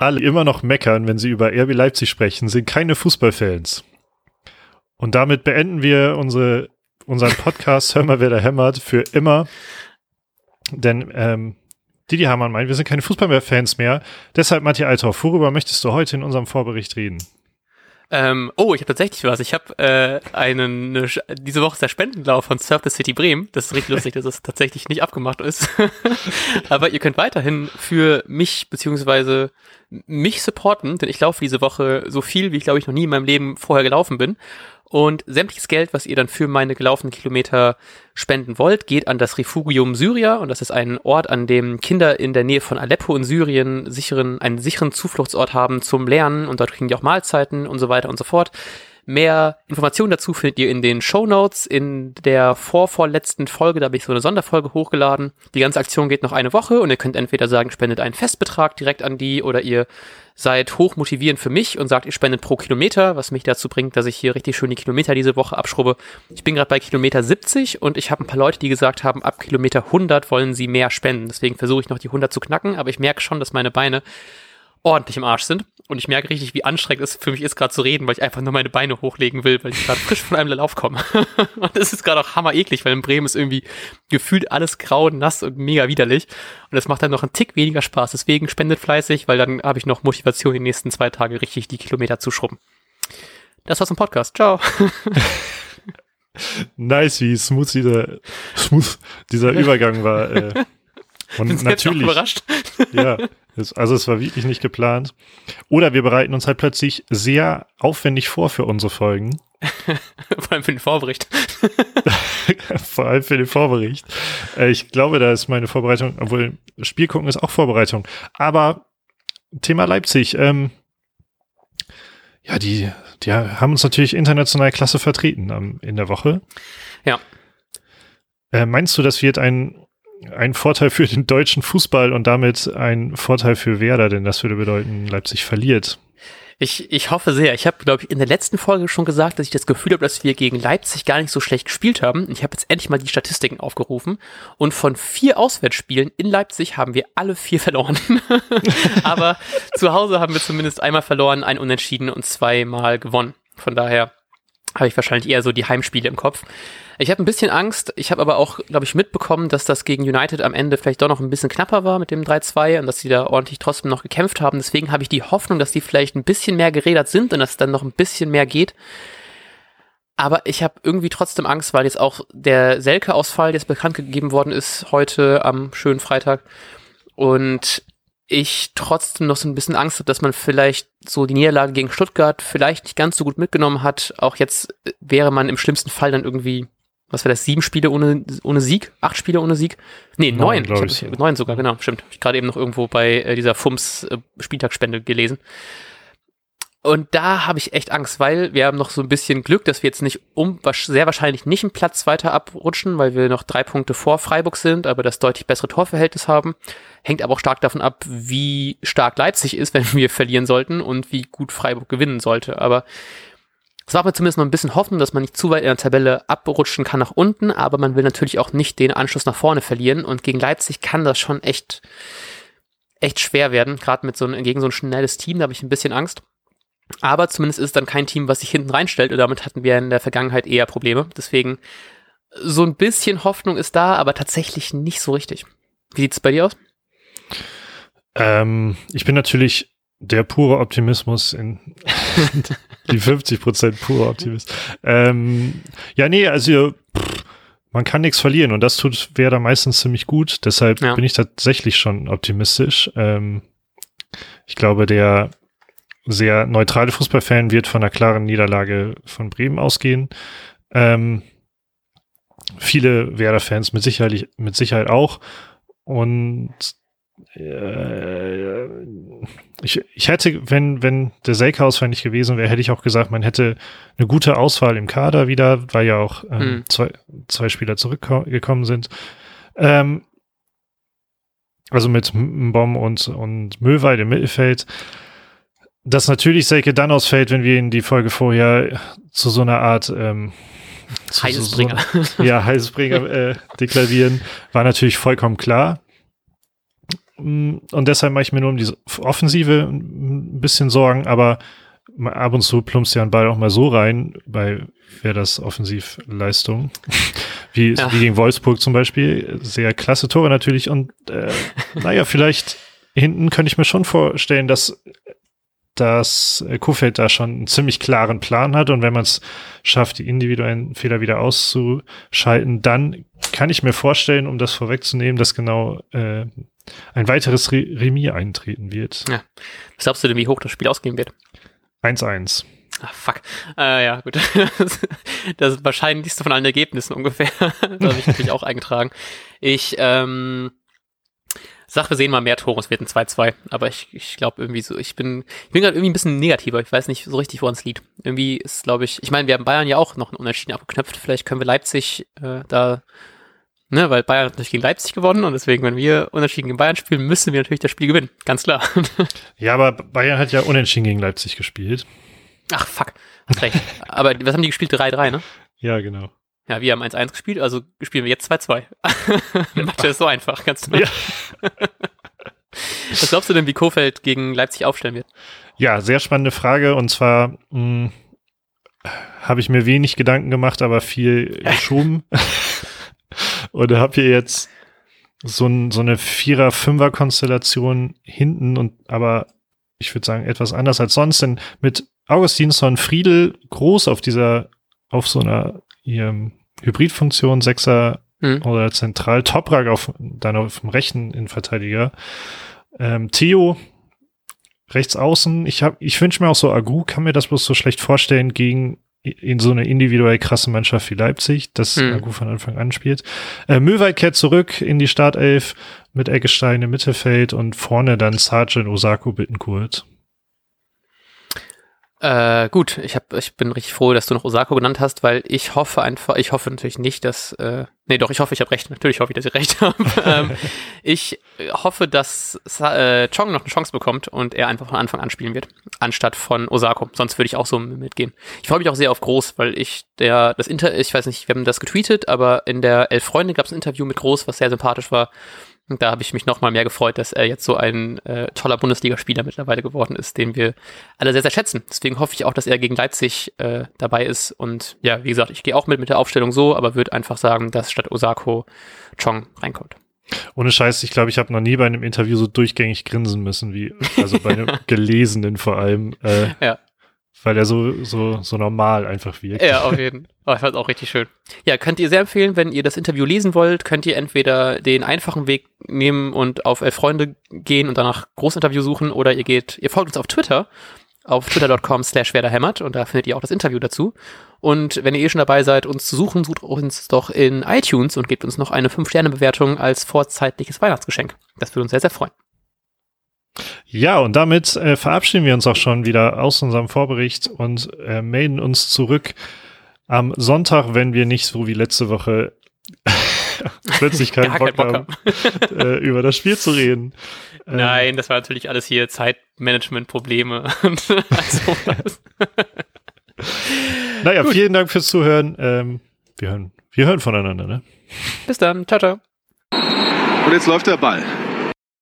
alle immer noch meckern, wenn sie über RB Leipzig sprechen, sind keine Fußballfans. Und damit beenden wir unsere, unseren Podcast Hör mal, wer da hämmert für immer. Denn ähm, Didi Hamann meint, wir sind keine Fußballfans mehr. Deshalb, Matthias Althoff, worüber möchtest du heute in unserem Vorbericht reden? Ähm, oh, ich habe tatsächlich was. Ich habe äh, einen eine, diese Woche ist der Spendenlauf von Surf the City Bremen. Das ist richtig lustig, dass es tatsächlich nicht abgemacht ist. Aber ihr könnt weiterhin für mich beziehungsweise mich supporten, denn ich laufe diese Woche so viel, wie ich glaube ich noch nie in meinem Leben vorher gelaufen bin. Und sämtliches Geld, was ihr dann für meine gelaufenen Kilometer spenden wollt, geht an das Refugium Syria. Und das ist ein Ort, an dem Kinder in der Nähe von Aleppo in Syrien sicheren, einen sicheren Zufluchtsort haben zum Lernen. Und dort kriegen die auch Mahlzeiten und so weiter und so fort. Mehr Informationen dazu findet ihr in den Show Notes. In der vorvorletzten Folge, da habe ich so eine Sonderfolge hochgeladen. Die ganze Aktion geht noch eine Woche und ihr könnt entweder sagen, spendet einen Festbetrag direkt an die oder ihr seid hoch motivierend für mich und sagt, ihr spendet pro Kilometer, was mich dazu bringt, dass ich hier richtig schön die Kilometer diese Woche abschrubbe. Ich bin gerade bei Kilometer 70 und ich habe ein paar Leute, die gesagt haben, ab Kilometer 100 wollen sie mehr spenden. Deswegen versuche ich noch die 100 zu knacken, aber ich merke schon, dass meine Beine ordentlich im Arsch sind. Und ich merke richtig, wie anstrengend es für mich ist, gerade zu reden, weil ich einfach nur meine Beine hochlegen will, weil ich gerade frisch von einem Lauf komme. und das ist gerade auch hammer eklig, weil in Bremen ist irgendwie gefühlt alles grau, nass und mega widerlich. Und das macht dann noch einen Tick weniger Spaß. Deswegen spendet fleißig, weil dann habe ich noch Motivation, die nächsten zwei Tage richtig die Kilometer zu schrubben. Das war's zum Podcast. Ciao. nice, wie smooth dieser, smooth dieser Übergang war. Äh. Und Bin natürlich. überrascht. ja. Also es war wirklich nicht geplant. Oder wir bereiten uns halt plötzlich sehr aufwendig vor für unsere Folgen. Vor allem für den Vorbericht. Vor allem für den Vorbericht. Äh, ich glaube, da ist meine Vorbereitung, obwohl Spiel gucken ist auch Vorbereitung. Aber Thema Leipzig, ähm, ja, die, die haben uns natürlich international klasse vertreten ähm, in der Woche. Ja. Äh, meinst du, das wird ein ein Vorteil für den deutschen Fußball und damit ein Vorteil für Werder, denn das würde bedeuten, Leipzig verliert. Ich, ich hoffe sehr. Ich habe, glaube ich, in der letzten Folge schon gesagt, dass ich das Gefühl habe, dass wir gegen Leipzig gar nicht so schlecht gespielt haben. Ich habe jetzt endlich mal die Statistiken aufgerufen. Und von vier Auswärtsspielen in Leipzig haben wir alle vier verloren. Aber zu Hause haben wir zumindest einmal verloren, ein Unentschieden und zweimal gewonnen. Von daher habe ich wahrscheinlich eher so die Heimspiele im Kopf. Ich habe ein bisschen Angst. Ich habe aber auch, glaube ich, mitbekommen, dass das gegen United am Ende vielleicht doch noch ein bisschen knapper war mit dem 3-2 und dass sie da ordentlich trotzdem noch gekämpft haben. Deswegen habe ich die Hoffnung, dass die vielleicht ein bisschen mehr gerädert sind und dass es dann noch ein bisschen mehr geht. Aber ich habe irgendwie trotzdem Angst, weil jetzt auch der Selke-Ausfall jetzt bekannt gegeben worden ist heute am schönen Freitag. Und ich trotzdem noch so ein bisschen Angst habe, dass man vielleicht so die Niederlage gegen Stuttgart vielleicht nicht ganz so gut mitgenommen hat. Auch jetzt wäre man im schlimmsten Fall dann irgendwie was war das, sieben Spiele ohne, ohne Sieg? Acht Spiele ohne Sieg? Nee, neun. neun, ich ich, neun sogar, genau, stimmt. Ich gerade eben noch irgendwo bei äh, dieser FUMS äh, Spieltagsspende gelesen. Und da habe ich echt Angst, weil wir haben noch so ein bisschen Glück, dass wir jetzt nicht um, sehr wahrscheinlich nicht einen Platz weiter abrutschen, weil wir noch drei Punkte vor Freiburg sind, aber das deutlich bessere Torverhältnis haben. Hängt aber auch stark davon ab, wie stark Leipzig ist, wenn wir verlieren sollten und wie gut Freiburg gewinnen sollte. Aber es war mir zumindest noch ein bisschen Hoffnung, dass man nicht zu weit in der Tabelle abrutschen kann nach unten, aber man will natürlich auch nicht den Anschluss nach vorne verlieren und gegen Leipzig kann das schon echt, echt schwer werden, gerade mit so ein, gegen so ein schnelles Team, da habe ich ein bisschen Angst. Aber zumindest ist es dann kein Team, was sich hinten reinstellt und damit hatten wir in der Vergangenheit eher Probleme. Deswegen so ein bisschen Hoffnung ist da, aber tatsächlich nicht so richtig. Wie sieht es bei dir aus? Ähm, ich bin natürlich der pure Optimismus in die 50 Prozent pure Optimismus. Ähm, ja, nee, also pff, man kann nichts verlieren und das tut Werder meistens ziemlich gut. Deshalb ja. bin ich tatsächlich schon optimistisch. Ähm, ich glaube, der sehr neutrale Fußballfan wird von einer klaren Niederlage von Bremen ausgehen. Ähm, viele Werder-Fans mit Sicherheit, mit Sicherheit auch. Und äh, ich, ich hätte, wenn, wenn der Selke-Ausfall nicht gewesen wäre, hätte ich auch gesagt, man hätte eine gute Auswahl im Kader wieder, weil ja auch ähm, hm. zwei, zwei Spieler zurückgekommen sind. Ähm, also mit Mbom und, und Möwald im Mittelfeld. Dass natürlich Selke dann ausfällt, wenn wir in die Folge vorher zu so einer Art ähm, Heilsbringer. So, ja, Heilsbringer äh, deklarieren, war natürlich vollkommen klar. Mm, und deshalb mache ich mir nur um die Offensive ein bisschen Sorgen, aber ab und zu plumpst ja ein Ball auch mal so rein, bei wäre das Offensivleistung, wie, ja. wie gegen Wolfsburg zum Beispiel. Sehr klasse Tore natürlich und äh, naja, vielleicht hinten könnte ich mir schon vorstellen, dass dass Kofeld da schon einen ziemlich klaren Plan hat und wenn man es schafft, die individuellen Fehler wieder auszuschalten, dann kann ich mir vorstellen, um das vorwegzunehmen, dass genau äh, ein weiteres Re Remis eintreten wird. Ja. Was glaubst du denn, wie hoch das Spiel ausgehen wird? 1-1. Ah, fuck. Äh, ja, gut. das ist wahrscheinlichste von allen Ergebnissen ungefähr. da habe ich natürlich auch eingetragen. Ich, ähm, sag, wir sehen mal mehr Tore, es wird ein 2-2. Aber ich, ich glaube irgendwie so, ich bin, ich bin gerade irgendwie ein bisschen negativer. Ich weiß nicht so richtig, woran es liegt. Irgendwie ist, glaube ich, ich meine, wir haben Bayern ja auch noch einen Unentschieden abgeknöpft. Vielleicht können wir Leipzig äh, da Ne, weil Bayern hat natürlich gegen Leipzig gewonnen und deswegen, wenn wir unentschieden gegen Bayern spielen, müssen wir natürlich das Spiel gewinnen. Ganz klar. ja, aber Bayern hat ja unentschieden gegen Leipzig gespielt. Ach, fuck. Hast recht. aber was haben die gespielt? 3-3, ne? Ja, genau. Ja, wir haben 1-1 gespielt, also spielen wir jetzt 2-2. Mathe ist so einfach, ganz du Ja. Was glaubst du denn, wie Kofeld gegen Leipzig aufstellen wird? Ja, sehr spannende Frage und zwar hm, habe ich mir wenig Gedanken gemacht, aber viel geschoben. und habe hier jetzt so, ein, so eine Vierer-Fünfer-Konstellation hinten und aber ich würde sagen etwas anders als sonst, denn mit Augustinsson Friedel groß auf dieser, auf so einer hier, Hybridfunktion, Sechser hm. oder zentral, Toprak auf, dann auf dem rechten Innenverteidiger. Ähm, Theo rechts außen, ich hab, ich wünsche mir auch so Agu, kann mir das bloß so schlecht vorstellen gegen in so eine individuell krasse Mannschaft wie Leipzig, das hm. Agu von Anfang an spielt. Äh, Möwald kehrt zurück in die Startelf mit Eggestein im Mittelfeld und vorne dann Sargent, Osako, Bittenkurt. Äh, gut, ich, hab, ich bin richtig froh, dass du noch Osako genannt hast, weil ich hoffe einfach, ich hoffe natürlich nicht, dass, äh, nee, doch, ich hoffe, ich habe recht. Natürlich hoffe ich, dass ich recht habe. ähm, ich hoffe, dass äh, Chong noch eine Chance bekommt und er einfach von Anfang an spielen wird, anstatt von Osako. Sonst würde ich auch so mitgehen. Ich freue mich auch sehr auf Groß, weil ich der, das Inter, ich weiß nicht, wir haben das getweetet, aber in der Elf Freunde gab es ein Interview mit Groß, was sehr sympathisch war. Und da habe ich mich nochmal mehr gefreut, dass er jetzt so ein äh, toller Bundesligaspieler mittlerweile geworden ist, den wir alle sehr, sehr schätzen. Deswegen hoffe ich auch, dass er gegen Leipzig äh, dabei ist. Und ja, wie gesagt, ich gehe auch mit mit der Aufstellung so, aber würde einfach sagen, dass statt Osako Chong reinkommt. Ohne Scheiß, ich glaube, ich habe noch nie bei einem Interview so durchgängig grinsen müssen, wie, also bei einem gelesenen vor allem. Äh, ja weil er so, so, so normal einfach wirkt. Ja, auf jeden Fall. Oh, ich fand auch richtig schön. Ja, könnt ihr sehr empfehlen, wenn ihr das Interview lesen wollt, könnt ihr entweder den einfachen Weg nehmen und auf Elf Freunde gehen und danach Großinterview suchen oder ihr geht, ihr folgt uns auf Twitter auf twitter.com slash werderhämmert und da findet ihr auch das Interview dazu. Und wenn ihr eh schon dabei seid, uns zu suchen, sucht uns doch in iTunes und gebt uns noch eine 5-Sterne-Bewertung als vorzeitliches Weihnachtsgeschenk. Das würde uns sehr, sehr freuen. Ja, und damit äh, verabschieden wir uns auch schon wieder aus unserem Vorbericht und äh, melden uns zurück am Sonntag, wenn wir nicht so wie letzte Woche plötzlich keinen Bock, Bock, haben, äh, über das Spiel zu reden. Ähm, Nein, das war natürlich alles hier Zeitmanagement-Probleme und sowas. naja, Gut. vielen Dank fürs Zuhören. Ähm, wir, hören, wir hören voneinander. Ne? Bis dann. Ciao, ciao. Und jetzt läuft der Ball.